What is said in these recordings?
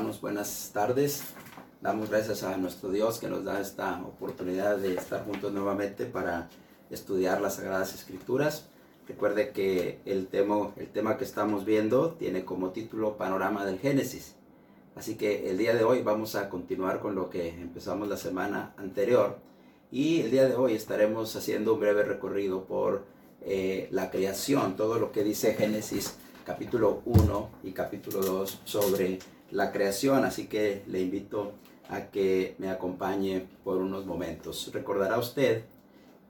hermanos, buenas tardes. Damos gracias a nuestro Dios que nos da esta oportunidad de estar juntos nuevamente para estudiar las Sagradas Escrituras. Recuerde que el tema, el tema que estamos viendo tiene como título Panorama del Génesis. Así que el día de hoy vamos a continuar con lo que empezamos la semana anterior. Y el día de hoy estaremos haciendo un breve recorrido por eh, la creación, todo lo que dice Génesis capítulo 1 y capítulo 2 sobre la creación, así que le invito a que me acompañe por unos momentos. Recordará usted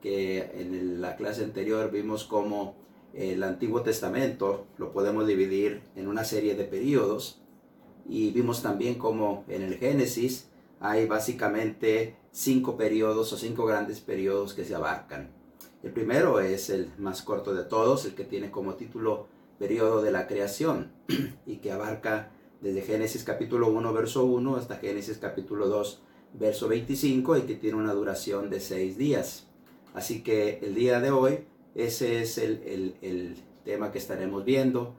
que en la clase anterior vimos cómo el Antiguo Testamento lo podemos dividir en una serie de periodos y vimos también cómo en el Génesis hay básicamente cinco periodos o cinco grandes periodos que se abarcan. El primero es el más corto de todos, el que tiene como título periodo de la creación y que abarca desde Génesis capítulo 1 verso 1 hasta Génesis capítulo 2 verso 25 y que tiene una duración de seis días. Así que el día de hoy ese es el, el tema que estaremos viendo,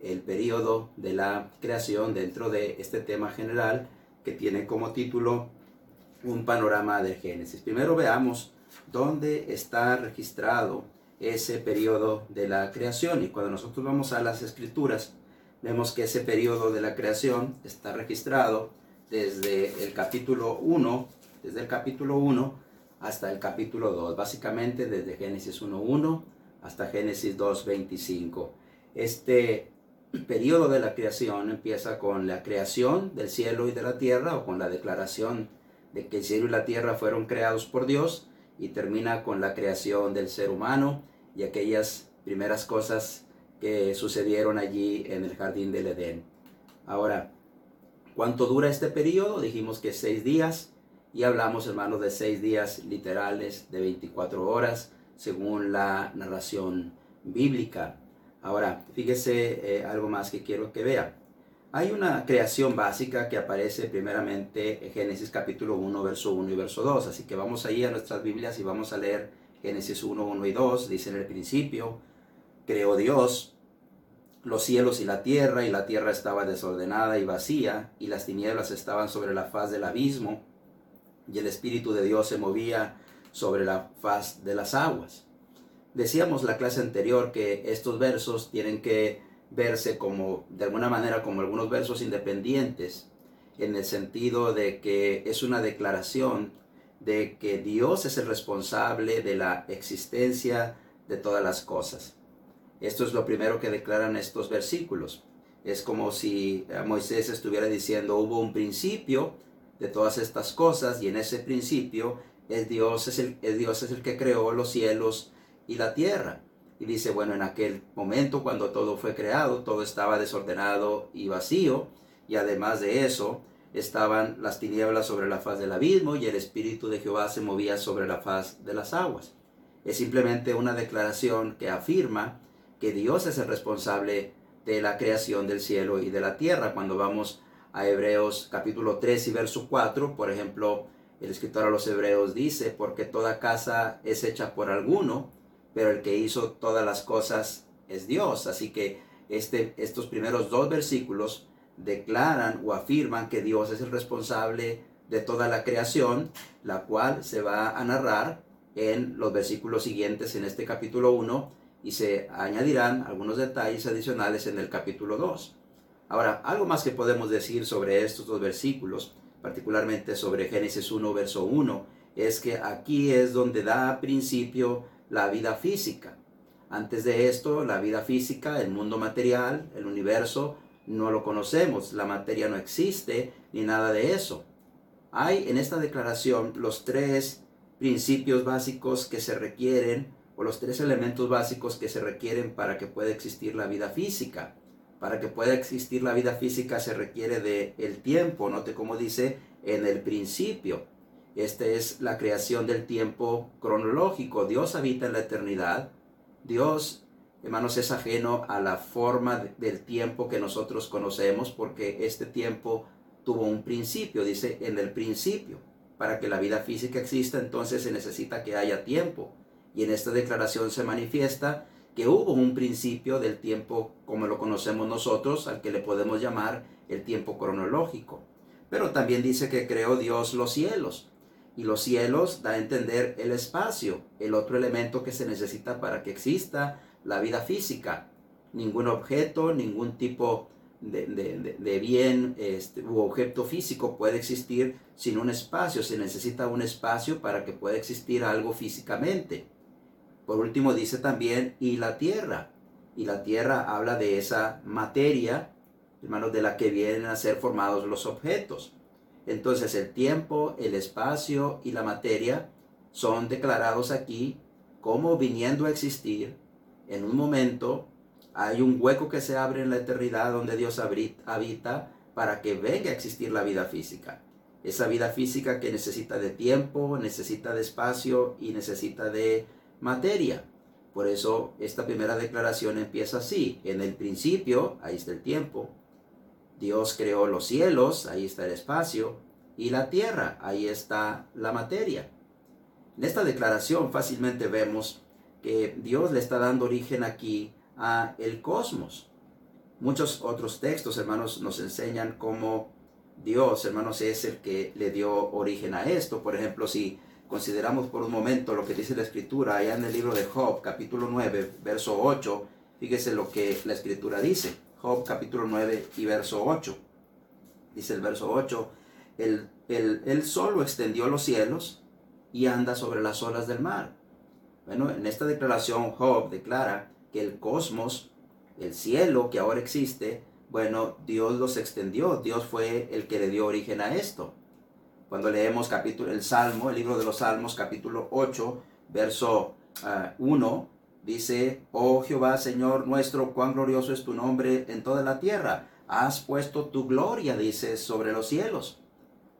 el periodo de la creación dentro de este tema general que tiene como título un panorama de Génesis. Primero veamos dónde está registrado ese periodo de la creación. Y cuando nosotros vamos a las escrituras, vemos que ese periodo de la creación está registrado desde el capítulo 1, desde el capítulo 1 hasta el capítulo 2, básicamente desde Génesis 1.1 hasta Génesis 2.25. Este periodo de la creación empieza con la creación del cielo y de la tierra o con la declaración de que el cielo y la tierra fueron creados por Dios y termina con la creación del ser humano y aquellas primeras cosas que sucedieron allí en el jardín del Edén. Ahora, ¿cuánto dura este periodo? Dijimos que seis días y hablamos, hermanos, de seis días literales de 24 horas según la narración bíblica. Ahora, fíjese eh, algo más que quiero que vea. Hay una creación básica que aparece primeramente en Génesis capítulo 1, verso 1 y verso 2. Así que vamos ahí a nuestras Biblias y vamos a leer Génesis 1, 1 y 2. Dice en el principio, creó Dios los cielos y la tierra, y la tierra estaba desordenada y vacía, y las tinieblas estaban sobre la faz del abismo, y el Espíritu de Dios se movía sobre la faz de las aguas. Decíamos la clase anterior que estos versos tienen que verse como, de alguna manera, como algunos versos independientes, en el sentido de que es una declaración de que Dios es el responsable de la existencia de todas las cosas. Esto es lo primero que declaran estos versículos. Es como si Moisés estuviera diciendo, hubo un principio de todas estas cosas y en ese principio es Dios es el, Dios es el que creó los cielos y la tierra. Y dice, bueno, en aquel momento cuando todo fue creado, todo estaba desordenado y vacío, y además de eso, estaban las tinieblas sobre la faz del abismo y el Espíritu de Jehová se movía sobre la faz de las aguas. Es simplemente una declaración que afirma que Dios es el responsable de la creación del cielo y de la tierra. Cuando vamos a Hebreos capítulo 3 y verso 4, por ejemplo, el escritor a los Hebreos dice, porque toda casa es hecha por alguno, pero el que hizo todas las cosas es Dios. Así que este, estos primeros dos versículos declaran o afirman que Dios es el responsable de toda la creación, la cual se va a narrar en los versículos siguientes en este capítulo 1 y se añadirán algunos detalles adicionales en el capítulo 2. Ahora, algo más que podemos decir sobre estos dos versículos, particularmente sobre Génesis 1, verso 1, es que aquí es donde da principio la vida física. Antes de esto, la vida física, el mundo material, el universo, no lo conocemos, la materia no existe ni nada de eso. Hay en esta declaración los tres principios básicos que se requieren o los tres elementos básicos que se requieren para que pueda existir la vida física. Para que pueda existir la vida física se requiere de el tiempo, note como dice en el principio. Esta es la creación del tiempo cronológico. Dios habita en la eternidad. Dios, hermanos, es ajeno a la forma del tiempo que nosotros conocemos porque este tiempo tuvo un principio, dice en el principio. Para que la vida física exista, entonces se necesita que haya tiempo. Y en esta declaración se manifiesta que hubo un principio del tiempo como lo conocemos nosotros, al que le podemos llamar el tiempo cronológico. Pero también dice que creó Dios los cielos. Y los cielos da a entender el espacio, el otro elemento que se necesita para que exista la vida física. Ningún objeto, ningún tipo de, bien este, u objeto físico puede existir sin un espacio. Se necesita un espacio para que pueda existir algo físicamente. Por último dice también, y la tierra. Y la tierra habla de esa materia, hermanos, de la que vienen a ser formados los objetos. Entonces el tiempo, el espacio y la materia son declarados aquí como viniendo a existir en un momento. Hay un hueco que se abre en la eternidad donde Dios habita para que venga a existir la vida física. Esa vida física que necesita de tiempo, necesita de espacio y necesita de materia. Por eso esta primera declaración empieza así. En el principio, ahí está el tiempo. Dios creó los cielos, ahí está el espacio. Y la tierra, ahí está la materia. En esta declaración fácilmente vemos que Dios le está dando origen aquí a el cosmos. Muchos otros textos, hermanos, nos enseñan cómo Dios, hermanos, es el que le dio origen a esto. Por ejemplo, si consideramos por un momento lo que dice la escritura allá en el libro de Job, capítulo 9, verso 8, fíjese lo que la escritura dice. Job capítulo 9 y verso 8. Dice el verso 8, el, el, él solo extendió los cielos y anda sobre las olas del mar. Bueno, en esta declaración Job declara que el cosmos, el cielo que ahora existe, bueno, Dios los extendió, Dios fue el que le dio origen a esto. Cuando leemos capítulo, el Salmo, el libro de los Salmos, capítulo 8, verso 1, ah, dice, Oh Jehová, Señor nuestro, cuán glorioso es tu nombre en toda la tierra. Has puesto tu gloria, dice, sobre los cielos.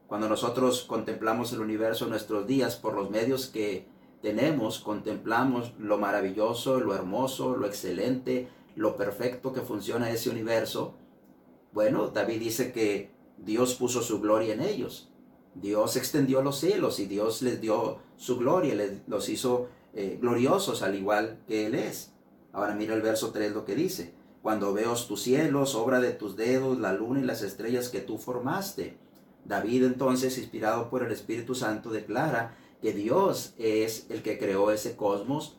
Cuando nosotros contemplamos el universo en nuestros días por los medios que tenemos, contemplamos lo maravilloso, lo hermoso, lo excelente, lo perfecto que funciona ese universo. Bueno, David dice que Dios puso su gloria en ellos. Dios extendió los cielos y Dios les dio su gloria, les, los hizo eh, gloriosos al igual que Él es. Ahora mira el verso 3 lo que dice. Cuando veo tus cielos, obra de tus dedos, la luna y las estrellas que tú formaste. David entonces, inspirado por el Espíritu Santo, declara que Dios es el que creó ese cosmos.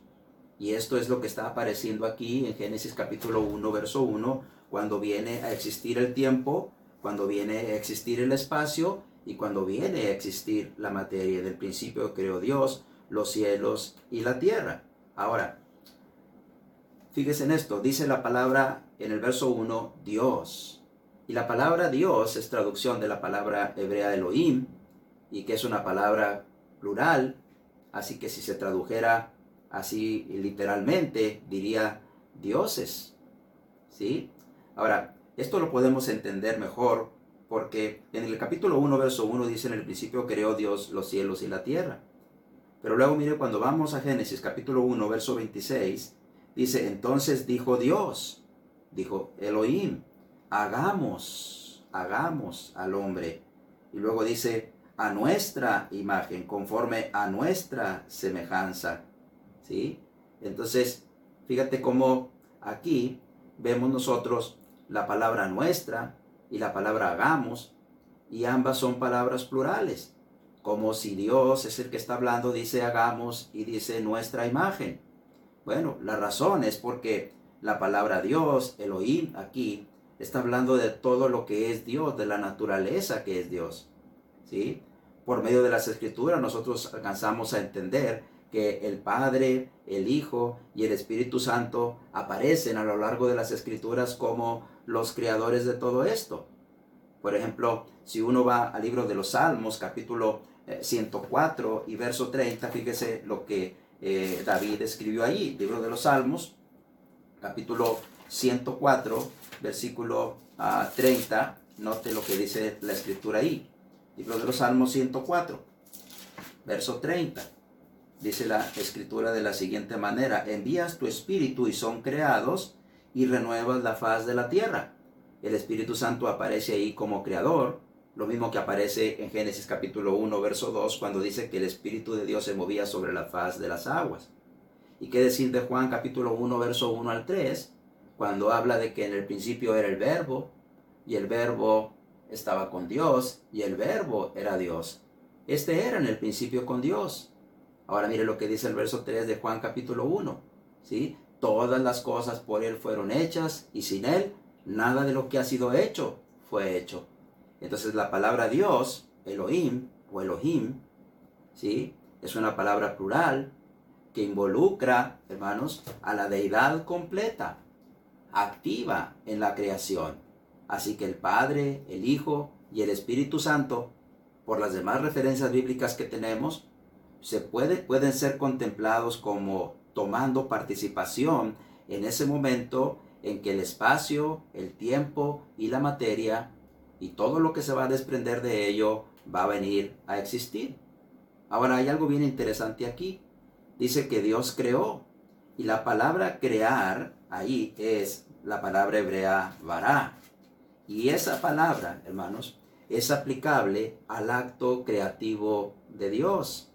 Y esto es lo que está apareciendo aquí en Génesis capítulo 1, verso 1, cuando viene a existir el tiempo, cuando viene a existir el espacio y cuando viene a existir la materia, del principio creó Dios los cielos y la tierra. Ahora, fíjese en esto, dice la palabra en el verso 1, Dios. Y la palabra Dios es traducción de la palabra hebrea Elohim, y que es una palabra plural, así que si se tradujera así literalmente, diría dioses. ¿Sí? Ahora, esto lo podemos entender mejor porque en el capítulo 1, verso 1 dice en el principio creó Dios los cielos y la tierra. Pero luego mire cuando vamos a Génesis capítulo 1, verso 26, dice, entonces dijo Dios, dijo Elohim, hagamos, hagamos al hombre. Y luego dice, a nuestra imagen, conforme a nuestra semejanza. ¿Sí? Entonces, fíjate cómo aquí vemos nosotros la palabra nuestra, y la palabra hagamos, y ambas son palabras plurales, como si Dios es el que está hablando, dice hagamos y dice nuestra imagen. Bueno, la razón es porque la palabra Dios, Elohim, aquí, está hablando de todo lo que es Dios, de la naturaleza que es Dios. ¿Sí? Por medio de las escrituras nosotros alcanzamos a entender que el Padre, el Hijo y el Espíritu Santo aparecen a lo largo de las escrituras como los creadores de todo esto. Por ejemplo, si uno va al libro de los Salmos, capítulo 104 eh, y verso 30, fíjese lo que eh, David escribió ahí, libro de los Salmos, capítulo 104, versículo 30, ah, note lo que dice la escritura ahí, libro de los Salmos 104, verso 30. Dice la escritura de la siguiente manera, envías tu espíritu y son creados y renuevas la faz de la tierra. El Espíritu Santo aparece ahí como creador, lo mismo que aparece en Génesis capítulo 1, verso 2, cuando dice que el Espíritu de Dios se movía sobre la faz de las aguas. ¿Y qué decir de Juan capítulo 1, verso 1 al 3? Cuando habla de que en el principio era el verbo y el verbo estaba con Dios y el verbo era Dios. Este era en el principio con Dios. Ahora mire lo que dice el verso 3 de Juan capítulo 1. ¿sí? Todas las cosas por Él fueron hechas y sin Él nada de lo que ha sido hecho fue hecho. Entonces la palabra Dios, Elohim o Elohim, ¿sí? es una palabra plural que involucra, hermanos, a la deidad completa, activa en la creación. Así que el Padre, el Hijo y el Espíritu Santo, por las demás referencias bíblicas que tenemos, se puede, pueden ser contemplados como tomando participación en ese momento en que el espacio, el tiempo y la materia y todo lo que se va a desprender de ello va a venir a existir. Ahora hay algo bien interesante aquí. Dice que Dios creó y la palabra crear ahí es la palabra hebrea vará. Y esa palabra, hermanos, es aplicable al acto creativo de Dios.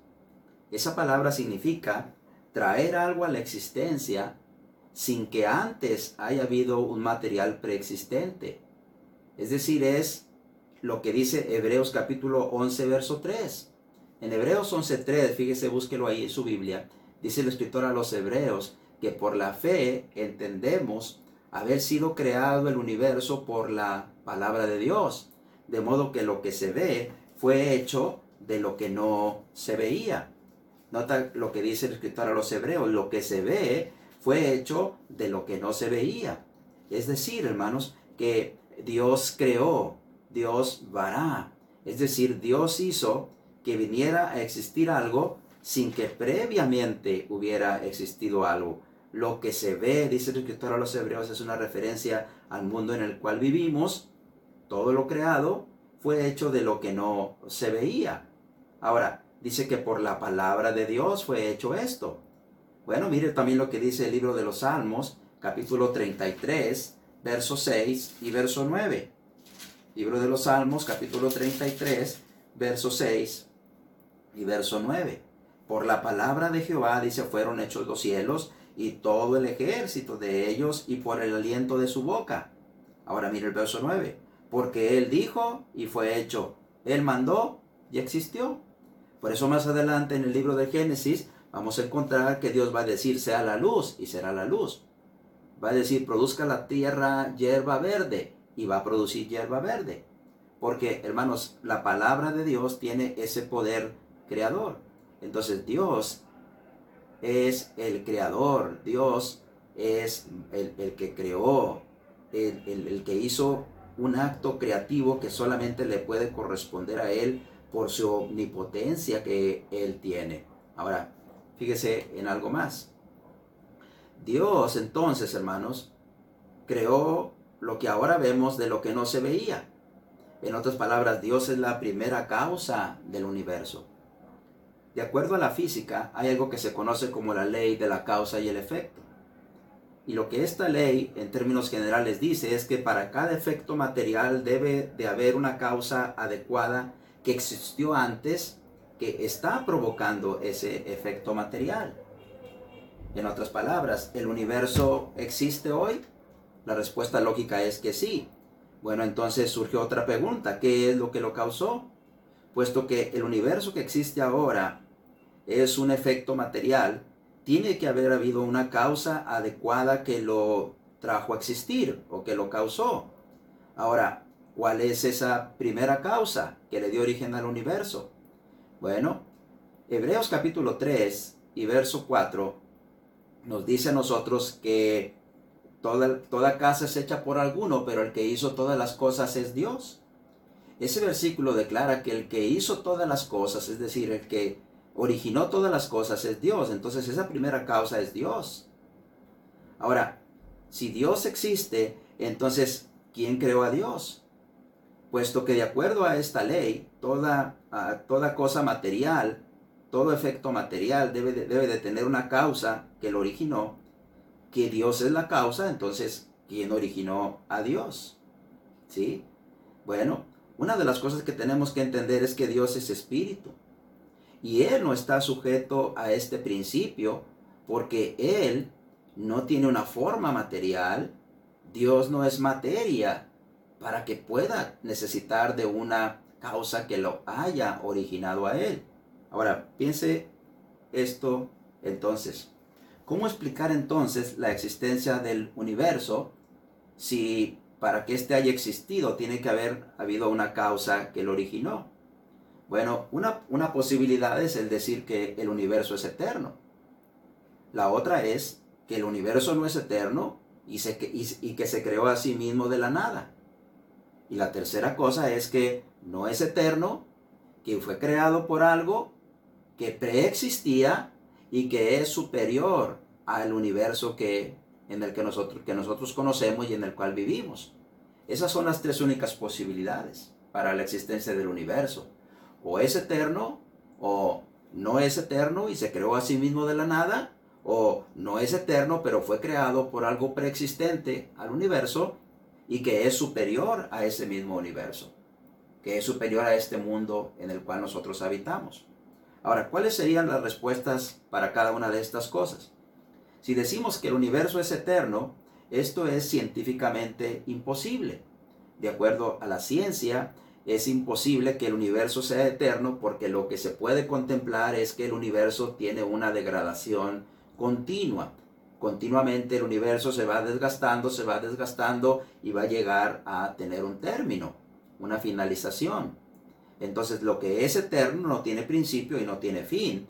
Esa palabra significa traer algo a la existencia sin que antes haya habido un material preexistente. Es decir, es lo que dice Hebreos capítulo 11, verso 3. En Hebreos 3, fíjese, búsquelo ahí en su Biblia, dice el escritor a los hebreos que por la fe entendemos haber sido creado el universo por la palabra de Dios, de modo que lo que se ve fue hecho de lo que no se veía. Nota lo que dice el escritor a los hebreos, lo que se ve fue hecho de lo que no se veía. Es decir, hermanos, que Dios creó, Dios vará. Es decir, Dios hizo que viniera a existir algo sin que previamente hubiera existido algo. Lo que se ve, dice el escritor a los hebreos, es una referencia al mundo en el cual vivimos. Todo lo creado fue hecho de lo que no se veía. Ahora, dice que por la palabra de Dios fue hecho esto. Bueno, mire también lo que dice el libro de los Salmos, capítulo 33, verso 6 y verso 9. Libro de los Salmos, capítulo 33, verso 6 y verso 9. Por la palabra de Jehová, dice, fueron hechos los cielos y todo el ejército de ellos y por el aliento de su boca. Ahora mire el verso 9. Porque él dijo y fue hecho. Él mandó y existió. Por eso más adelante en el libro de Génesis vamos a encontrar que Dios va a decir sea la luz y será la luz. Va a decir produzca la tierra hierba verde y va a producir hierba verde. Porque hermanos, la palabra de Dios tiene ese poder creador. Entonces Dios es el creador, Dios es el, que creó, el, el que hizo un acto creativo que solamente le puede corresponder a Él por su omnipotencia que Él tiene. Ahora, fíjese en algo más. Dios entonces, hermanos, creó lo que ahora vemos de lo que no se veía. En otras palabras, Dios es la primera causa del universo. De acuerdo a la física, hay algo que se conoce como la ley de la causa y el efecto. Y lo que esta ley, en términos generales, dice es que para cada efecto material debe de haber una causa adecuada que existió antes que está provocando ese efecto material. En otras palabras, ¿el universo existe hoy? La respuesta lógica es que sí. Bueno, entonces surge otra pregunta, ¿qué es lo que lo causó? Puesto que el universo que existe ahora es un efecto material, tiene que haber habido una causa adecuada que lo trajo a existir o que lo causó. Ahora, ¿Cuál es esa primera causa que le dio origen al universo? Bueno, Hebreos capítulo 3 y verso 4 nos dice a nosotros que toda, toda casa es hecha por alguno, pero el que hizo todas las cosas es Dios. Ese versículo declara que el que hizo todas las cosas, es decir, el que originó todas las cosas es Dios. Entonces esa primera causa es Dios. Ahora, si Dios existe, entonces, ¿quién creó a Dios? Puesto que de acuerdo a esta ley, toda, toda cosa material, todo efecto material debe de, debe de tener una causa que lo originó, que Dios es la causa, entonces, ¿quién originó a Dios? ¿Sí? Bueno, una de las cosas que tenemos que entender es que Dios es espíritu. Y Él no está sujeto a este principio porque Él no tiene una forma material, Dios no es materia para que pueda necesitar de una causa que lo haya originado a Él. Ahora, piense esto entonces. ¿Cómo explicar entonces la existencia del universo si para que éste haya existido tiene que haber habido una causa que lo originó? Bueno, una, una posibilidad es el decir que el universo es eterno. La otra es que el universo no es eterno y, que se creó a sí mismo de la nada. Y la tercera cosa es que no es eterno, que fue creado por algo que preexistía y que es superior al universo que, en el que nosotros, que nosotros conocemos y en el cual vivimos. Esas son las tres únicas posibilidades para la existencia del universo. O es eterno, o no es eterno y se creó a sí mismo de la nada, o no es eterno pero fue creado por algo preexistente al universo y que es superior a ese mismo universo, que es superior a este mundo en el cual nosotros habitamos. Ahora, ¿cuáles serían las respuestas para cada una de estas cosas? Si decimos que el universo es eterno, esto es científicamente imposible. De acuerdo a la ciencia, es imposible que el universo sea eterno porque lo que se puede contemplar es que el universo tiene una degradación continua. Continuamente el universo se va desgastando, se va desgastando y va a llegar a tener un término, una finalización. Entonces lo que es eterno no tiene principio y no tiene fin,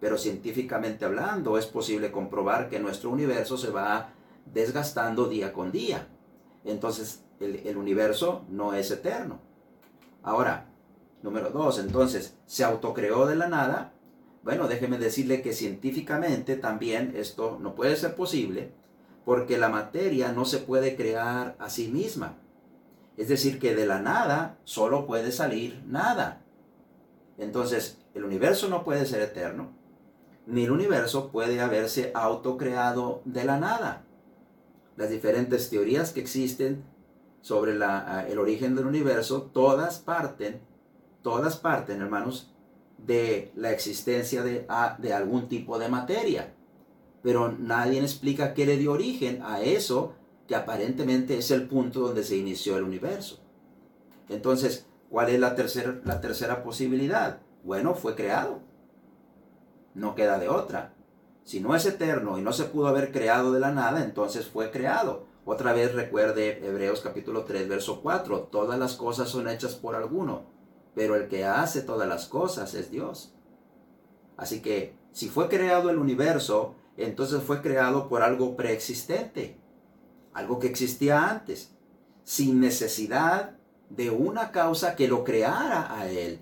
pero científicamente hablando es posible comprobar que nuestro universo se va desgastando día con día. Entonces el, universo no es eterno. Ahora, número dos, entonces, ¿se autocreó de la nada? Bueno, déjeme decirle que científicamente también esto no puede ser posible porque la materia no se puede crear a sí misma. Es decir, que de la nada solo puede salir nada. Entonces, el universo no puede ser eterno, ni el universo puede haberse autocreado de la nada. Las diferentes teorías que existen sobre la, el origen del universo, todas parten, todas parten, hermanos, de la existencia de, de algún tipo de materia. Pero nadie explica qué le dio origen a eso que aparentemente es el punto donde se inició el universo. Entonces, ¿cuál es la tercera, la tercera posibilidad? Bueno, fue creado. No queda de otra. Si no es eterno y no se pudo haber creado de la nada, entonces fue creado. Otra vez recuerde Hebreos capítulo 3, verso 4. Todas las cosas son hechas por alguno, pero el que hace todas las cosas es Dios. Así que si fue creado el universo, entonces fue creado por algo preexistente algo que existía antes, sin necesidad de una causa que lo creara a él.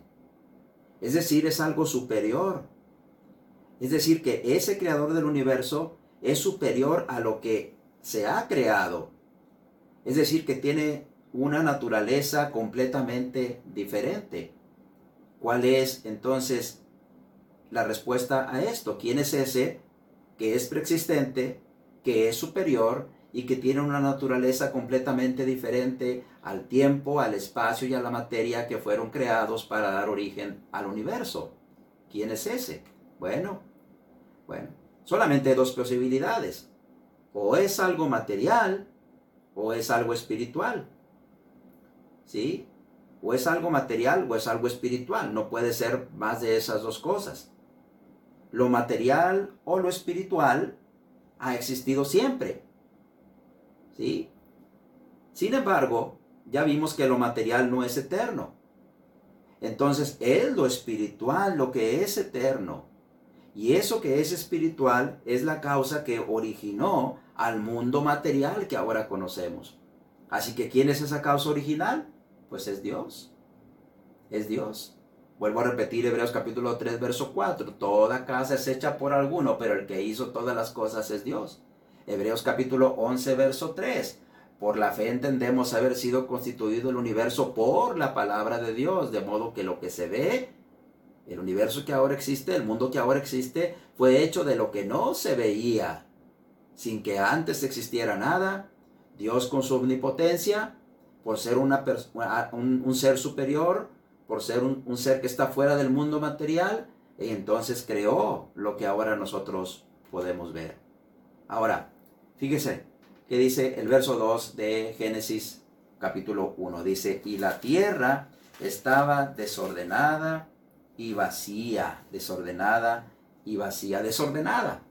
Es decir, es algo superior. Es decir, que ese creador del universo es superior a lo que se ha creado. Es decir, que tiene una naturaleza completamente diferente. ¿Cuál es entonces la respuesta a esto? ¿Quién es ese que es preexistente, que es superior y que tiene una naturaleza completamente diferente al tiempo, al espacio y a la materia que fueron creados para dar origen al universo. ¿Quién es ese? Bueno, bueno, solamente dos posibilidades. O es algo material o es algo espiritual. ¿Sí? O es algo material o es algo espiritual. No puede ser más de esas dos cosas. Lo material o lo espiritual ha existido siempre ¿sí? Sin embargo, ya vimos que lo material no es eterno. Entonces es lo espiritual lo que es eterno. Y eso que es espiritual es la causa que originó al mundo material que ahora conocemos. Así que ¿quién es esa causa original? Pues es Dios. Es Dios. Vuelvo a repetir Hebreos capítulo 3, verso 4. Toda casa es hecha por alguno, pero el que hizo todas las cosas es Dios. Hebreos capítulo 11, verso 3. Por la fe entendemos haber sido constituido el universo por la palabra de Dios, de modo que lo que se ve, el universo que ahora existe, el mundo que ahora existe, fue hecho de lo que no se veía, sin que antes existiera nada. Dios con su omnipotencia, por ser una un, ser superior, por ser un, ser que está fuera del mundo material, y entonces creó lo que ahora nosotros podemos ver. Ahora, fíjese que dice el verso 2 de Génesis capítulo 1. Dice, y la tierra estaba desordenada y vacía, desordenada y vacía, desordenada.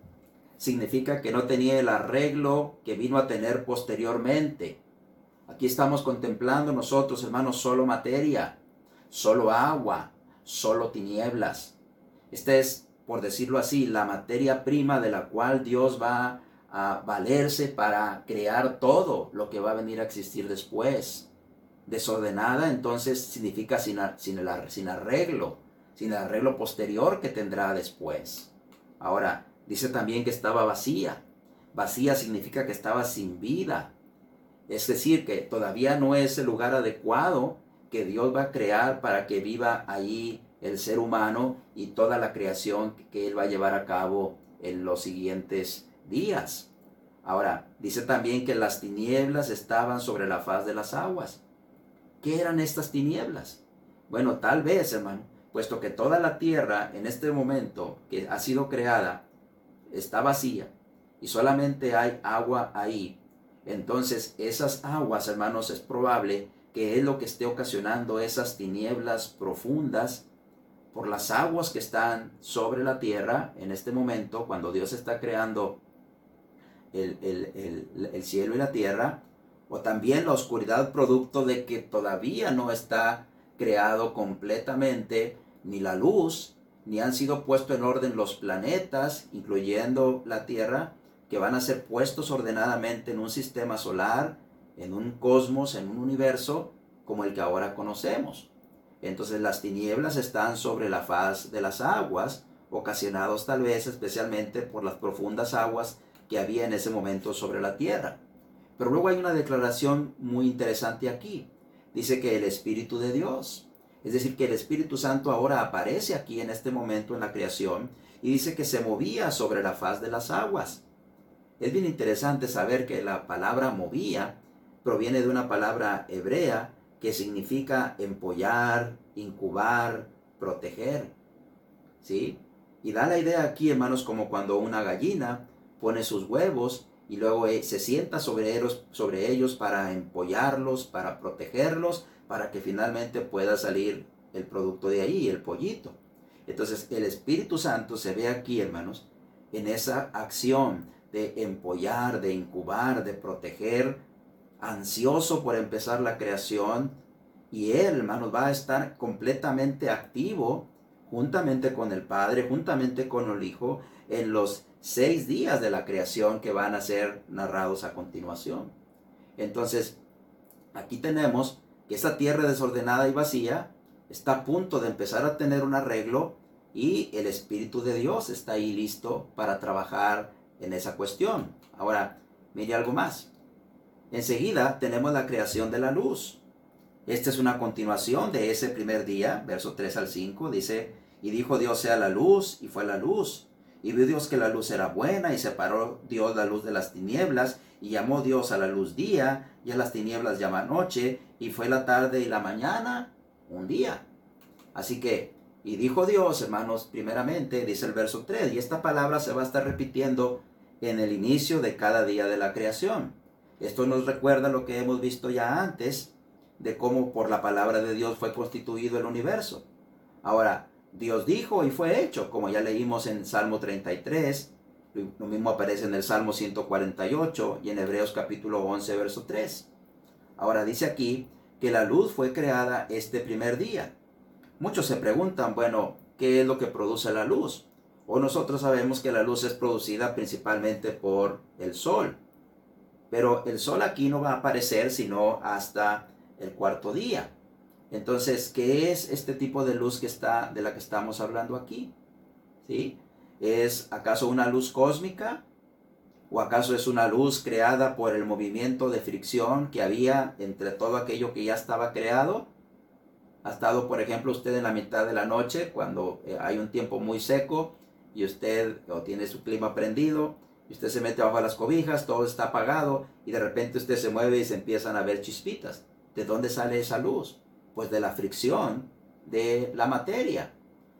Significa que no tenía el arreglo que vino a tener posteriormente. Aquí estamos contemplando nosotros, hermanos, solo materia, solo agua, solo tinieblas. Esta es, por decirlo así, la materia prima de la cual Dios va a valerse para crear todo lo que va a venir a existir después. Desordenada entonces significa sin, sin, sin arreglo, sin arreglo posterior que tendrá después. Ahora, dice también que estaba vacía. Vacía significa que estaba sin vida. Es decir, que todavía no es el lugar adecuado que Dios va a crear para que viva ahí el ser humano y toda la creación que Él va a llevar a cabo en los siguientes días. Ahora, dice también que las tinieblas estaban sobre la faz de las aguas. ¿Qué eran estas tinieblas? Bueno, tal vez, hermano, puesto que toda la tierra en este momento que ha sido creada está vacía y solamente hay agua ahí, entonces esas aguas, hermanos, es probable que es lo que esté ocasionando esas tinieblas profundas por las aguas que están sobre la tierra en este momento, cuando Dios está creando el, cielo y la tierra, o también la oscuridad producto de que todavía no está creado completamente ni la luz, ni han sido puestos en orden los planetas, incluyendo la Tierra, que van a ser puestos ordenadamente en un sistema solar, en un cosmos, en un universo como el que ahora conocemos. Entonces las tinieblas están sobre la faz de las aguas, ocasionados tal vez especialmente por las profundas aguas que había en ese momento sobre la tierra. Pero luego hay una declaración muy interesante aquí. Dice que el Espíritu de Dios, es decir, que el Espíritu Santo ahora aparece aquí en este momento en la creación y dice que se movía sobre la faz de las aguas. Es bien interesante saber que la palabra movía proviene de una palabra hebrea que significa empollar, incubar, proteger. ¿Sí? Y da la idea aquí, hermanos, como cuando una gallina pone sus huevos y luego eh, se sienta sobre ellos, sobre ellos para empollarlos, para protegerlos, para que finalmente pueda salir el producto de ahí, el pollito. Entonces el Espíritu Santo se ve aquí, hermanos, en esa acción de empollar, de incubar, de proteger, ansioso por empezar la creación. Y Él, hermanos, va a estar completamente activo juntamente con el Padre, juntamente con el Hijo, en los seis días de la creación que van a ser narrados a continuación. Entonces, aquí tenemos que esta tierra desordenada y vacía está a punto de empezar a tener un arreglo y el Espíritu de Dios está ahí listo para trabajar en esa cuestión. Ahora, mire algo más. Enseguida tenemos la creación de la luz. Esta es una continuación de ese primer día, verso 3 al 5, dice, y dijo Dios sea la luz, y fue la luz. Y vio Dios que la luz era buena y separó Dios la luz de las tinieblas y llamó Dios a la luz día y a las tinieblas llama noche y fue la tarde y la mañana un día. Así que, y dijo Dios, hermanos, primeramente, dice el verso 3, y esta palabra se va a estar repitiendo en el inicio de cada día de la creación. Esto nos recuerda lo que hemos visto ya antes de cómo por la palabra de Dios fue constituido el universo. Ahora, Dios dijo y fue hecho, como ya leímos en Salmo 33, lo mismo aparece en el Salmo 148 y en Hebreos capítulo 11, verso 3. Ahora dice aquí que la luz fue creada este primer día. Muchos se preguntan, bueno, ¿qué es lo que produce la luz? O nosotros sabemos que la luz es producida principalmente por el sol. Pero el sol aquí no va a aparecer sino hasta el cuarto día. Entonces, ¿qué es este tipo de luz que está, de la que estamos hablando aquí? ¿Sí? ¿Es acaso una luz cósmica? ¿O acaso es una luz creada por el movimiento de fricción que había entre todo aquello que ya estaba creado? ¿Ha estado, por ejemplo, usted en la mitad de la noche, cuando eh, hay un tiempo muy seco y usted o tiene su clima prendido, y usted se mete bajo las cobijas, todo está apagado y de repente usted se mueve y se empiezan a ver chispitas? ¿De dónde sale esa luz? pues de la fricción de la materia.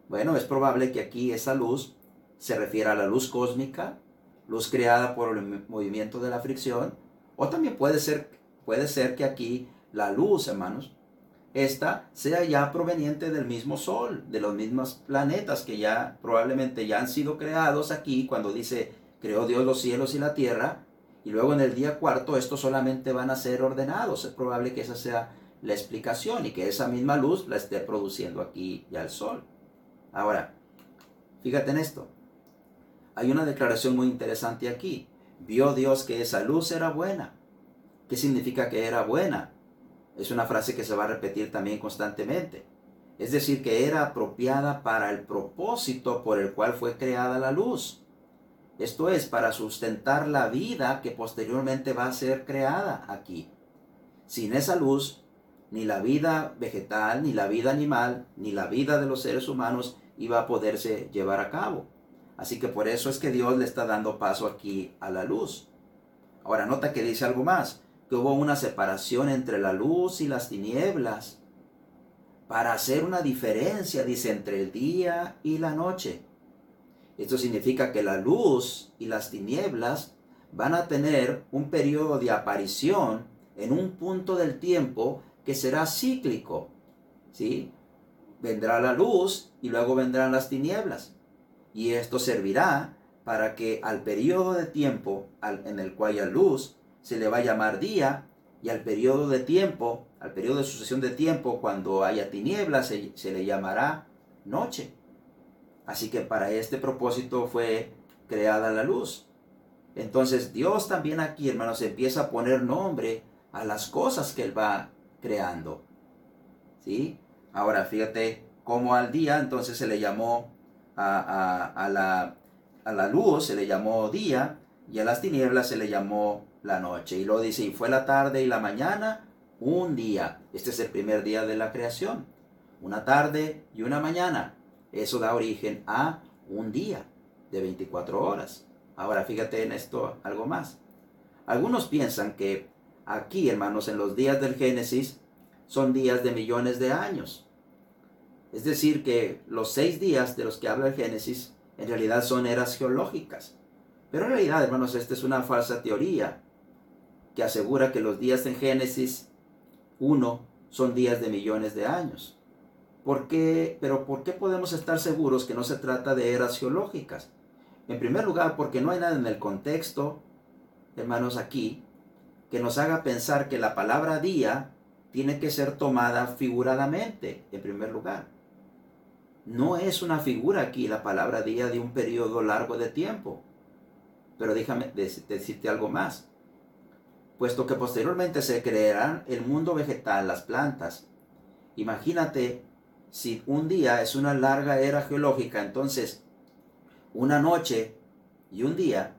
Bueno, es probable que aquí esa luz se refiera a la luz cósmica luz creada por el movimiento de la fricción, o también puede ser, puede ser que aquí la luz, hermanos, esta sea ya proveniente del mismo Sol, de los mismos planetas que ya probablemente ya han sido creados aquí cuando dice creó Dios los cielos y la tierra, y luego en el día cuarto estos solamente van a ser ordenados. Es probable que esa sea la explicación y que esa misma luz la esté produciendo aquí ya el Sol. Ahora, fíjate en esto. Hay una declaración muy interesante aquí. Vio Dios que esa luz era buena. ¿Qué significa que era buena? Es una frase que se va a repetir también constantemente. Es decir, que era apropiada para el propósito por el cual fue creada la luz. Esto es, para sustentar la vida que posteriormente va a ser creada aquí. Sin esa luz, ni la vida vegetal, ni la vida animal, ni la vida de los seres humanos iba a poderse llevar a cabo. Así que por eso es que Dios le está dando paso aquí a la luz. Ahora nota que dice algo más hubo una separación entre la luz y las tinieblas para hacer una diferencia, dice, entre el día y la noche. Esto significa que la luz y las tinieblas van a tener un periodo de aparición en un punto del tiempo que será cíclico. ¿sí? Vendrá la luz y luego vendrán las tinieblas. Y esto servirá para que al periodo de tiempo en el cual hay luz se le va a llamar día y al periodo de tiempo, al periodo de sucesión de tiempo, cuando haya tinieblas, se, se le llamará noche. Así que para este propósito fue creada la luz. Entonces Dios también aquí, hermanos, empieza a poner nombre a las cosas que Él va creando. ¿Sí? Ahora fíjate cómo al día entonces se le llamó a, a, la, a la luz, se le llamó día, y a las tinieblas se le llamó la noche. Y lo dice, y fue la tarde y la mañana, un día. Este es el primer día de la creación. Una tarde y una mañana. Eso da origen a un día de 24 horas. Ahora fíjate en esto algo más. Algunos piensan que aquí, hermanos, en los días del Génesis, son días de millones de años. Es decir, que los seis días de los que habla el Génesis en realidad son eras geológicas. Pero en realidad, hermanos, esta es una falsa teoría que asegura que los días en Génesis 1 son días de millones de años. ¿Por qué? Pero ¿por qué podemos estar seguros que no se trata de eras geológicas? En primer lugar, porque no hay nada en el contexto, hermanos, aquí, que nos haga pensar que la palabra día tiene que ser tomada figuradamente, en primer lugar. No es una figura aquí la palabra día de un periodo largo de tiempo. Pero déjame decirte algo más puesto que posteriormente se crearán el mundo vegetal, las plantas. Imagínate si un día es una larga era geológica, entonces una noche y un día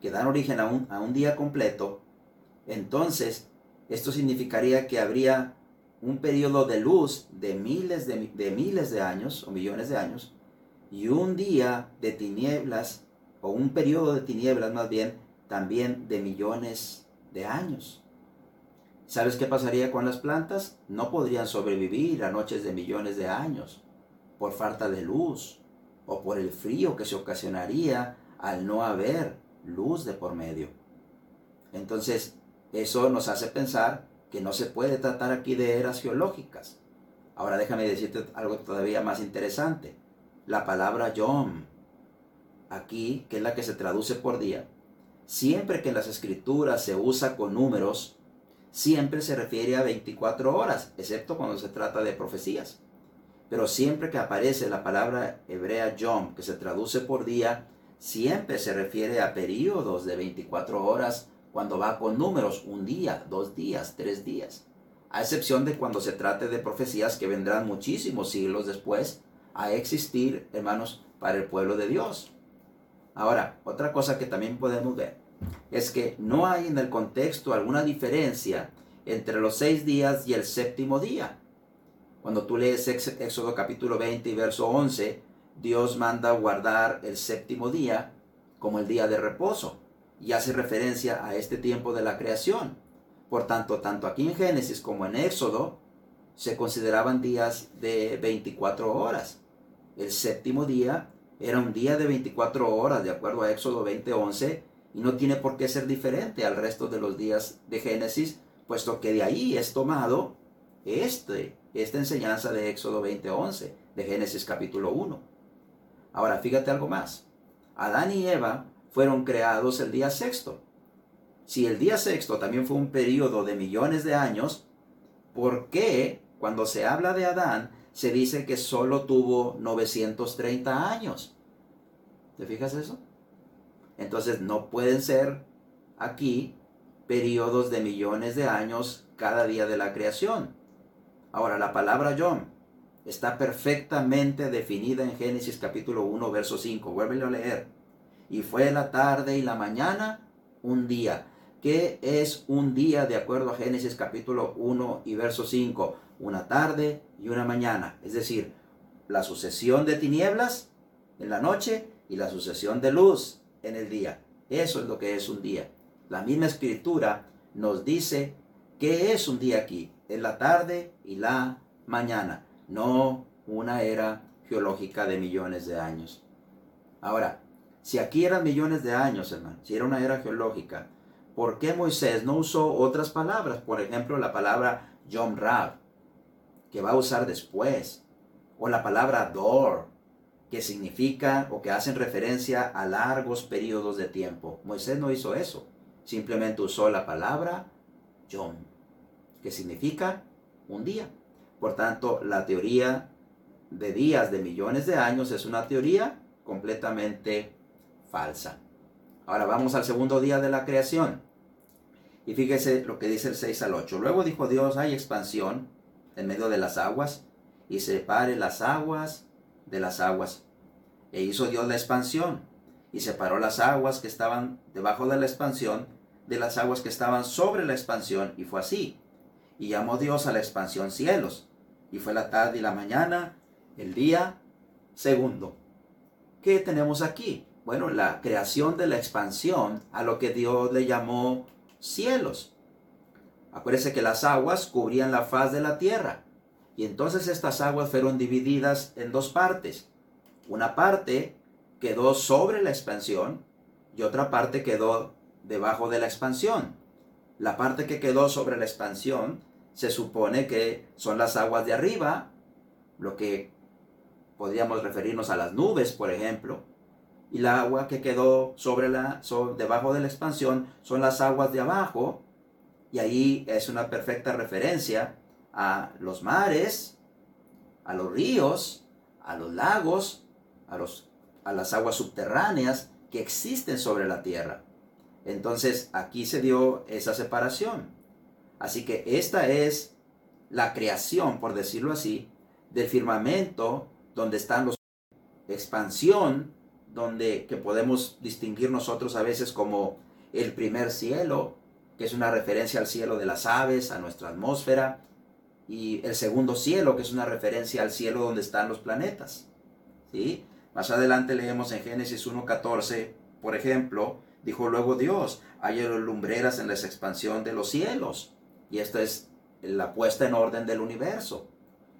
que dan origen a un, a un día completo, entonces esto significaría que habría un periodo de luz de miles de, de, miles de años o millones de años y un día de tinieblas o un periodo de tinieblas más bien también de millones de años. ¿Sabes qué pasaría con las plantas? No podrían sobrevivir a noches de millones de años por falta de luz o por el frío que se ocasionaría al no haber luz de por medio. Entonces, eso nos hace pensar que no se puede tratar aquí de eras geológicas. Ahora déjame decirte algo todavía más interesante. La palabra yom, aquí, que es la que se traduce por día, Siempre que en las escrituras se usa con números, siempre se refiere a 24 horas, excepto cuando se trata de profecías. Pero siempre que aparece la palabra hebrea yom, que se traduce por día, siempre se refiere a periodos de 24 horas cuando va con números, un día, dos días, tres días. A excepción de cuando se trate de profecías que vendrán muchísimos siglos después a existir, hermanos, para el pueblo de Dios. Ahora, otra cosa que también podemos ver es que no hay en el contexto alguna diferencia entre los seis días y el séptimo día. Cuando tú lees Éxodo capítulo 20 y verso 11, Dios manda guardar el séptimo día como el día de reposo y hace referencia a este tiempo de la creación. Por tanto, tanto aquí en Génesis como en Éxodo se consideraban días de 24 horas. El séptimo día Era un día de 24 horas, de acuerdo a Éxodo 20:11, y no tiene por qué ser diferente al resto de los días de Génesis, puesto que de ahí es tomado este, esta enseñanza de Éxodo 20:11, de Génesis capítulo 1. Ahora, fíjate algo más. Adán y Eva fueron creados el día sexto. Si el día sexto también fue un periodo de millones de años, ¿por qué cuando se habla de Adán se dice que solo tuvo 930 años? ¿Te fijas eso? Entonces no pueden ser aquí periodos de millones de años cada día de la creación. Ahora, la palabra John está perfectamente definida en Génesis capítulo 1, verso 5. Vuélvelo a leer. Y fue la tarde y la mañana un día. ¿Qué es un día de acuerdo a Génesis capítulo 1 y verso 5? Una tarde y una mañana. Es decir, la sucesión de tinieblas en la noche y la sucesión de luz en el día. Eso es lo que es un día. La misma escritura nos dice que es un día aquí. Es la tarde y la mañana. No una era geológica de millones de años. Ahora, si aquí eran millones de años, hermano, si era una era geológica, ¿por qué Moisés no usó otras palabras? Por ejemplo, la palabra Yom Rab, que va a usar después, o la palabra Dor, que significa o que hacen referencia a largos periodos de tiempo. Moisés no hizo eso, simplemente usó la palabra Yom, que significa un día. Por tanto, la teoría de días de millones de años es una teoría completamente falsa. Ahora vamos al segundo día de la creación. Y fíjese lo que dice el 6 al 8. Luego dijo Dios, hay expansión en medio de las aguas y separe las aguas de las aguas. E hizo Dios la expansión y separó las aguas que estaban debajo de la expansión de las aguas que estaban sobre la expansión y fue así. Y llamó Dios a la expansión cielos. Y fue la tarde y la mañana, el día segundo. ¿Qué tenemos aquí? Bueno, la creación de la expansión a lo que Dios le llamó cielos. Acuérdese que las aguas cubrían la faz de la tierra. Y entonces estas aguas fueron divididas en dos partes. Una parte quedó sobre la expansión y otra parte quedó debajo de la expansión. La parte que quedó sobre la expansión se supone que son las aguas de arriba, lo que podríamos referirnos a las nubes, por ejemplo, y la agua que quedó sobre la, debajo de la expansión son las aguas de abajo, y ahí es una perfecta referencia a los mares, a los ríos, a los lagos, a, los, a las aguas subterráneas que existen sobre la tierra. Entonces aquí se dio esa separación. Así que esta es la creación, por decirlo así, del firmamento donde están los expansión donde que podemos distinguir nosotros a veces como el primer cielo, que es una referencia al cielo de las aves, a nuestra atmósfera, y el segundo cielo, que es una referencia al cielo donde están los planetas. ¿sí? Más adelante leemos en Génesis 1.14, por ejemplo, dijo luego Dios, hay lumbreras en la expansión de los cielos, y esta es la puesta en orden del universo.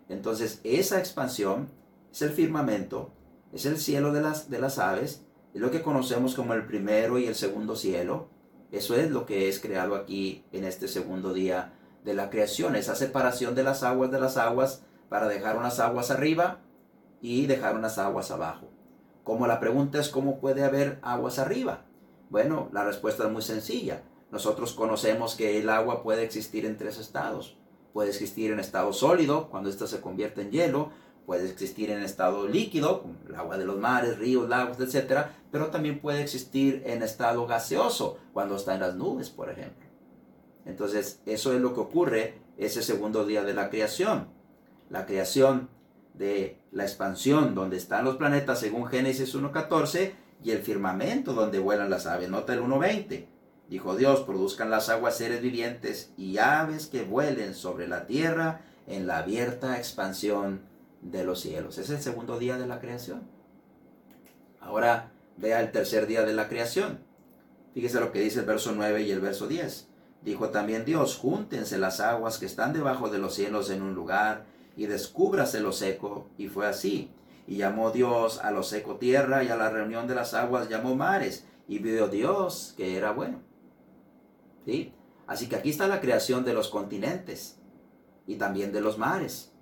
Entonces, esa expansión es el firmamento es el cielo de las, de las aves, es lo que conocemos como el primero y el segundo cielo. Eso es lo que es creado aquí en este segundo día de la creación, esa separación de las aguas de las aguas para dejar unas aguas arriba y dejar unas aguas abajo. Como la pregunta es cómo puede haber aguas arriba. Bueno, la respuesta es muy sencilla. Nosotros conocemos que el agua puede existir en tres estados. Puede existir en estado sólido, cuando ésta se convierte en hielo, puede existir en estado líquido, como el agua de los mares, ríos, lagos, etc. Pero también puede existir en estado gaseoso, cuando está en las nubes, por ejemplo. Entonces, eso es lo que ocurre ese segundo día de la creación. La creación de la expansión donde están los planetas según Génesis 1.14 y el firmamento donde vuelan las aves. Nota el 1.20. Dijo Dios, produzcan las aguas seres vivientes y aves que vuelen sobre la tierra en la abierta expansión de los cielos. Es el segundo día de la creación. Ahora vea el tercer día de la creación. Fíjese lo que dice el verso 9 y el verso 10. Dijo también Dios, júntense las aguas que están debajo de los cielos en un lugar y descúbrase lo seco. Y fue así. Y llamó Dios a lo seco tierra y a la reunión de las aguas llamó mares. Y vio Dios que era bueno. ¿Sí? Así que aquí está la creación de los continentes y también de los mares.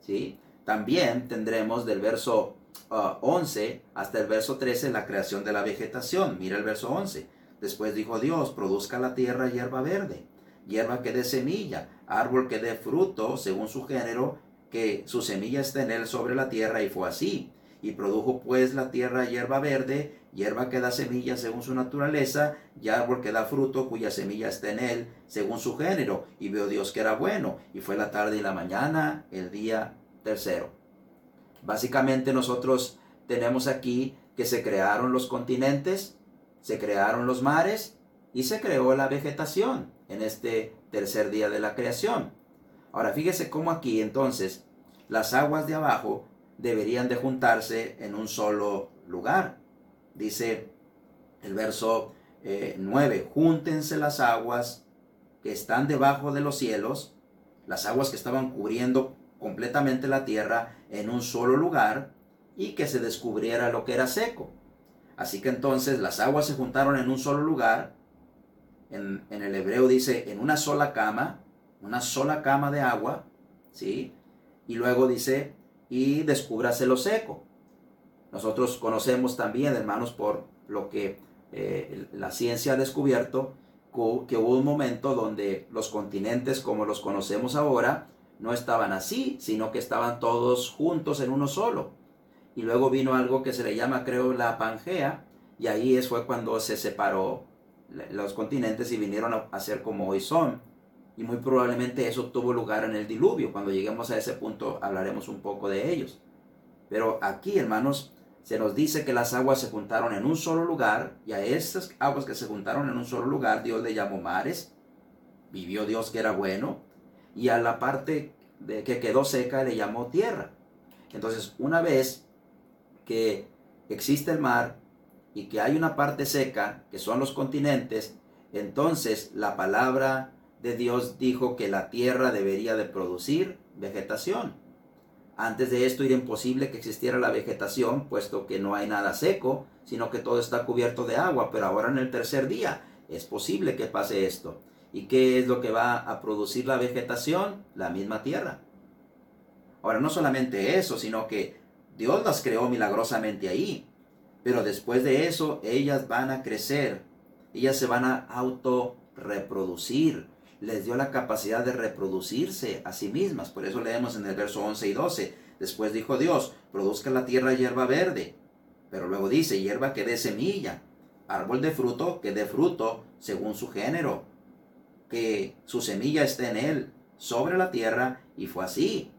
¿Sí? También tendremos del verso 11 ah, hasta el verso 13 la creación de la vegetación. Mira el verso 11. Después dijo Dios, produzca la tierra hierba verde, hierba que dé semilla, árbol que dé fruto según su género, que su semilla esté en él sobre la tierra, y fue así. Y produjo pues la tierra hierba verde, hierba que da semilla según su naturaleza, y árbol que da fruto cuya semilla está en él según su género. Y vio Dios que era bueno, y fue la tarde y la mañana, el día tercero. Básicamente nosotros tenemos aquí que se crearon los continentes, se crearon los mares y se creó la vegetación en este tercer día de la creación. Ahora fíjese cómo aquí entonces las aguas de abajo deberían de juntarse en un solo lugar. Dice el verso 9, eh, júntense las aguas que están debajo de los cielos, las aguas que estaban cubriendo completamente la tierra en un solo lugar y que se descubriera lo que era seco. Así que entonces las aguas se juntaron en un solo lugar. En, el hebreo dice en una sola cama, una sola cama de agua, ¿sí? Y luego dice, y descúbrase lo seco. Nosotros conocemos también, hermanos, por lo que eh, la ciencia ha descubierto, que hubo un momento donde los continentes como los conocemos ahora no estaban así, sino que estaban todos juntos en uno solo. Y luego vino algo que se le llama, creo, la Pangea, y ahí fue cuando se separó los continentes y vinieron a ser como hoy son. Y muy probablemente eso tuvo lugar en el diluvio. Cuando lleguemos a ese punto hablaremos un poco de ellos. Pero aquí, hermanos, se nos dice que las aguas se juntaron en un solo lugar y a esas aguas que se juntaron en un solo lugar Dios le llamó mares. Vivió Dios que era bueno. Y a la parte de que quedó seca le llamó tierra. Entonces, una vez que existe el mar y que hay una parte seca, que son los continentes, entonces la palabra de Dios dijo que la tierra debería de producir vegetación. Antes de esto era imposible que existiera la vegetación, puesto que no hay nada seco, sino que todo está cubierto de agua, pero ahora en el tercer día es posible que pase esto. ¿Y qué es lo que va a producir la vegetación? La misma tierra. Ahora, no solamente eso, sino que Dios las creó milagrosamente ahí, pero después de eso ellas van a crecer, ellas se van a auto reproducir, les dio la capacidad de reproducirse a sí mismas. Por eso leemos en el verso 11 y 12. Después dijo Dios, produzca la tierra hierba verde. Pero luego dice, hierba que dé semilla, árbol de fruto que dé fruto según su género, que su semilla esté en él, sobre la tierra, y fue así.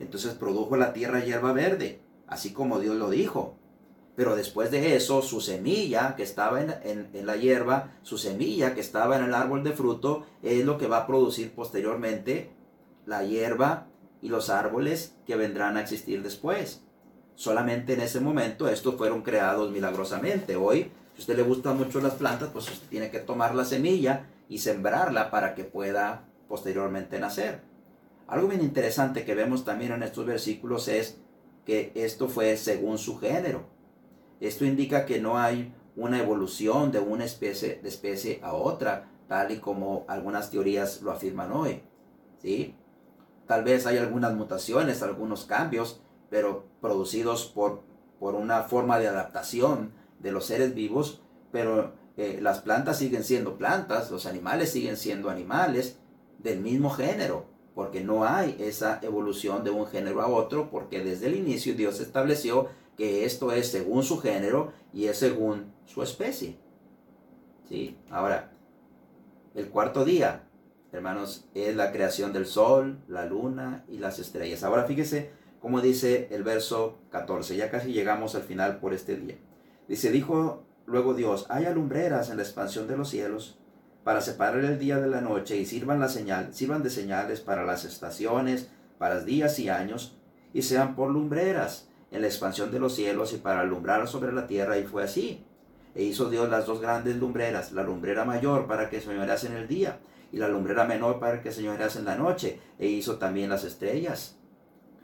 Entonces produjo la tierra hierba verde, así como Dios lo dijo. Pero después de eso, su semilla que estaba en, la hierba, su semilla que estaba en el árbol de fruto, es lo que va a producir posteriormente la hierba y los árboles que vendrán a existir después. Solamente en ese momento estos fueron creados milagrosamente. Hoy, si usted le gustan mucho las plantas, pues usted tiene que tomar la semilla y sembrarla para que pueda posteriormente nacer. Algo bien interesante que vemos también en estos versículos es que esto fue según su género. Esto indica que no hay una evolución de una especie, de especie a otra, tal y como algunas teorías lo afirman hoy. ¿sí? Tal vez hay algunas mutaciones, algunos cambios, pero producidos por, por una forma de adaptación de los seres vivos, pero eh, las plantas siguen siendo plantas, los animales siguen siendo animales del mismo género, porque no hay esa evolución de un género a otro, porque desde el inicio Dios estableció que esto es según su género y es según su especie. ¿Sí? Ahora, el cuarto día, hermanos, es la creación del sol, la luna y las estrellas. Ahora fíjese cómo dice el verso 14, ya casi llegamos al final por este día. Dice, dijo luego Dios, hay alumbreras en la expansión de los cielos para separar el día de la noche y sirvan la señal, sirvan de señales para las estaciones, para días y años, y sean por lumbreras en la expansión de los cielos y para alumbrar sobre la tierra, y fue así. E hizo Dios las dos grandes lumbreras, la lumbrera mayor para que señorease el día, y la lumbrera menor para que señorease la noche, e hizo también las estrellas.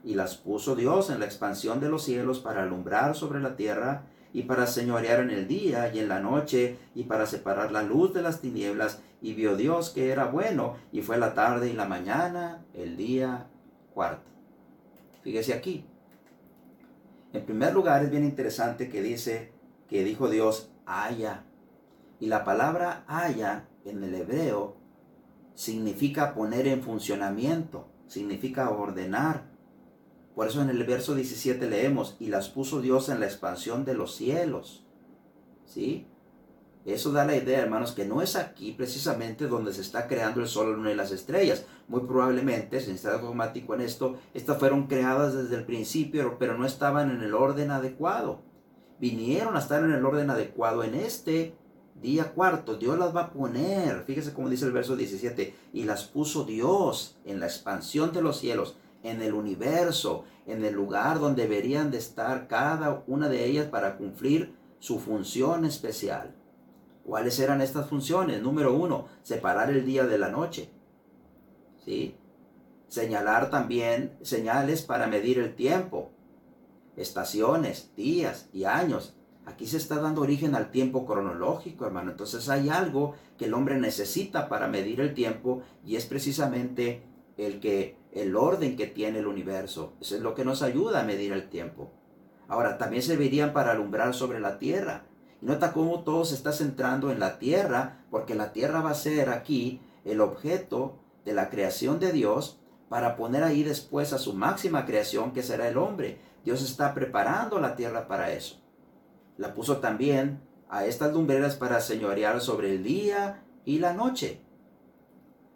y las puso Dios en la expansión de los cielos para alumbrar sobre la tierra y para señorear en el día y en la noche y para separar la luz de las tinieblas y vio Dios que era bueno y fue la tarde y la mañana el día cuarto. Fíjese aquí. En primer lugar es bien interesante que dice que dijo Dios haya. Y la palabra haya en el hebreo significa poner en funcionamiento, significa ordenar. Por eso en el verso 17 leemos, y las puso Dios en la expansión de los cielos. ¿Sí? Eso da la idea, hermanos, que no es aquí precisamente donde se está creando el sol, la luna y las estrellas. Muy probablemente, sin estar dogmático en esto, estas fueron creadas desde el principio, pero no estaban en el orden adecuado. Vinieron a estar en el orden adecuado en este día cuarto. Dios las va a poner, fíjese cómo dice el verso 17, y las puso Dios en la expansión de los cielos, en el universo, en el lugar donde deberían de estar cada una de ellas para cumplir su función especial. ¿Cuáles eran estas funciones? Número uno, separar el día de la noche. ¿Sí? Señalar también señales para medir el tiempo, estaciones, días y años. Aquí se está dando origen al tiempo cronológico, hermano. Entonces hay algo que el hombre necesita para medir el tiempo y es precisamente el que el orden que tiene el universo. Eso es lo que nos ayuda a medir el tiempo. Ahora, también servirían para alumbrar sobre la tierra. Nota cómo todo se está centrando en la tierra, porque la tierra va a ser aquí el objeto de la creación de Dios para poner ahí después a su máxima creación que será el hombre. Dios está preparando la tierra para eso. La puso también a estas lumbreras para señorear sobre el día y la noche.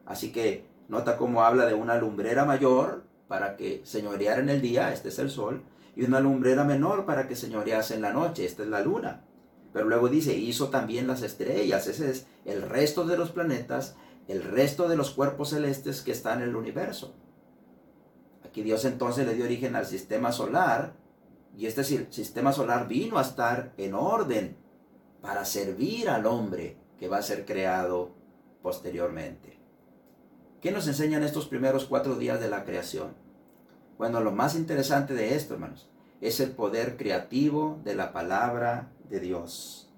Así que nota cómo habla de una lumbrera mayor para que señorear en el día, este es el sol, y una lumbrera menor para que señorease en la noche, esta es la luna. Pero luego dice, hizo también las estrellas, ese es el resto de los planetas, el resto de los cuerpos celestes que están en el universo. Aquí Dios entonces le dio origen al sistema solar, y este sistema solar vino a estar en orden para servir al hombre que va a ser creado posteriormente. ¿Qué nos enseñan estos primeros cuatro días de la creación? Bueno, lo más interesante de esto, hermanos, es el poder creativo de la palabra de Dios.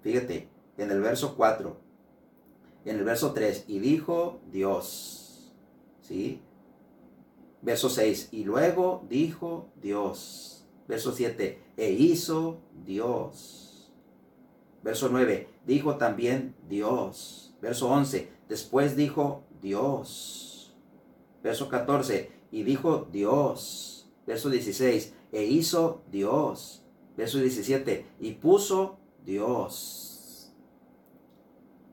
Fíjate, en el verso 4, en el verso 3, y dijo Dios, ¿sí? Verso 6, y luego dijo Dios. Verso 7, e hizo Dios. Verso 9, dijo también Dios. Verso 11, después dijo Dios. Verso 14, y dijo Dios. Verso 16, e hizo Dios. Verso 17, y puso Dios.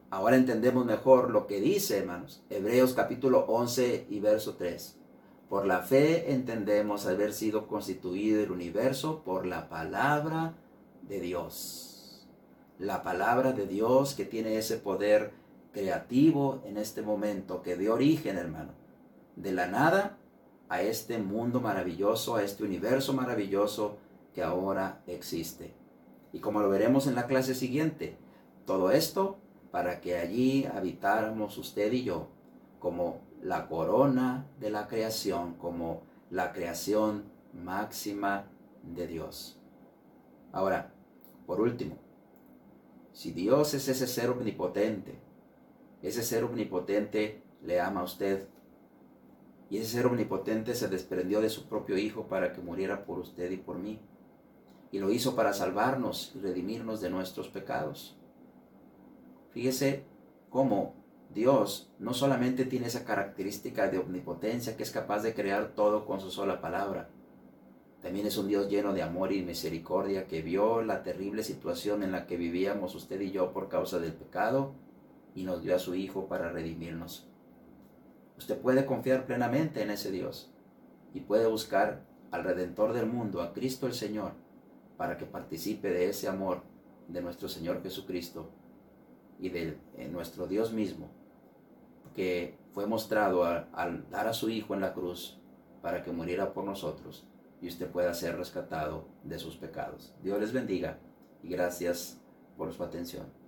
Ahora entendemos mejor lo que dice, hermanos. Hebreos capítulo 11 y verso 3. Por la fe entendemos haber sido constituido el universo por la palabra de Dios. La palabra de Dios que tiene ese poder creativo en este momento, que dio origen, hermano, de la nada a este mundo maravilloso, a este universo maravilloso que ahora existe. Y como lo veremos en la clase siguiente, todo esto para que allí habitáramos usted y yo como la corona de la creación, como la creación máxima de Dios. Ahora, por último, si Dios es ese ser omnipotente, ese ser omnipotente le ama a usted, y ese ser omnipotente se desprendió de su propio Hijo para que muriera por usted y por mí, y lo hizo para salvarnos y redimirnos de nuestros pecados. Fíjese cómo Dios no solamente tiene esa característica de omnipotencia que es capaz de crear todo con su sola palabra, también es un Dios lleno de amor y misericordia que vio la terrible situación en la que vivíamos usted y yo por causa del pecado y nos dio a su Hijo para redimirnos. Usted puede confiar plenamente en ese Dios y puede buscar al Redentor del mundo, a Cristo el Señor, para que participe de ese amor de nuestro Señor Jesucristo y de nuestro Dios mismo, que fue mostrado al dar a su Hijo en la cruz para que muriera por nosotros y usted pueda ser rescatado de sus pecados. Dios les bendiga y gracias por su atención.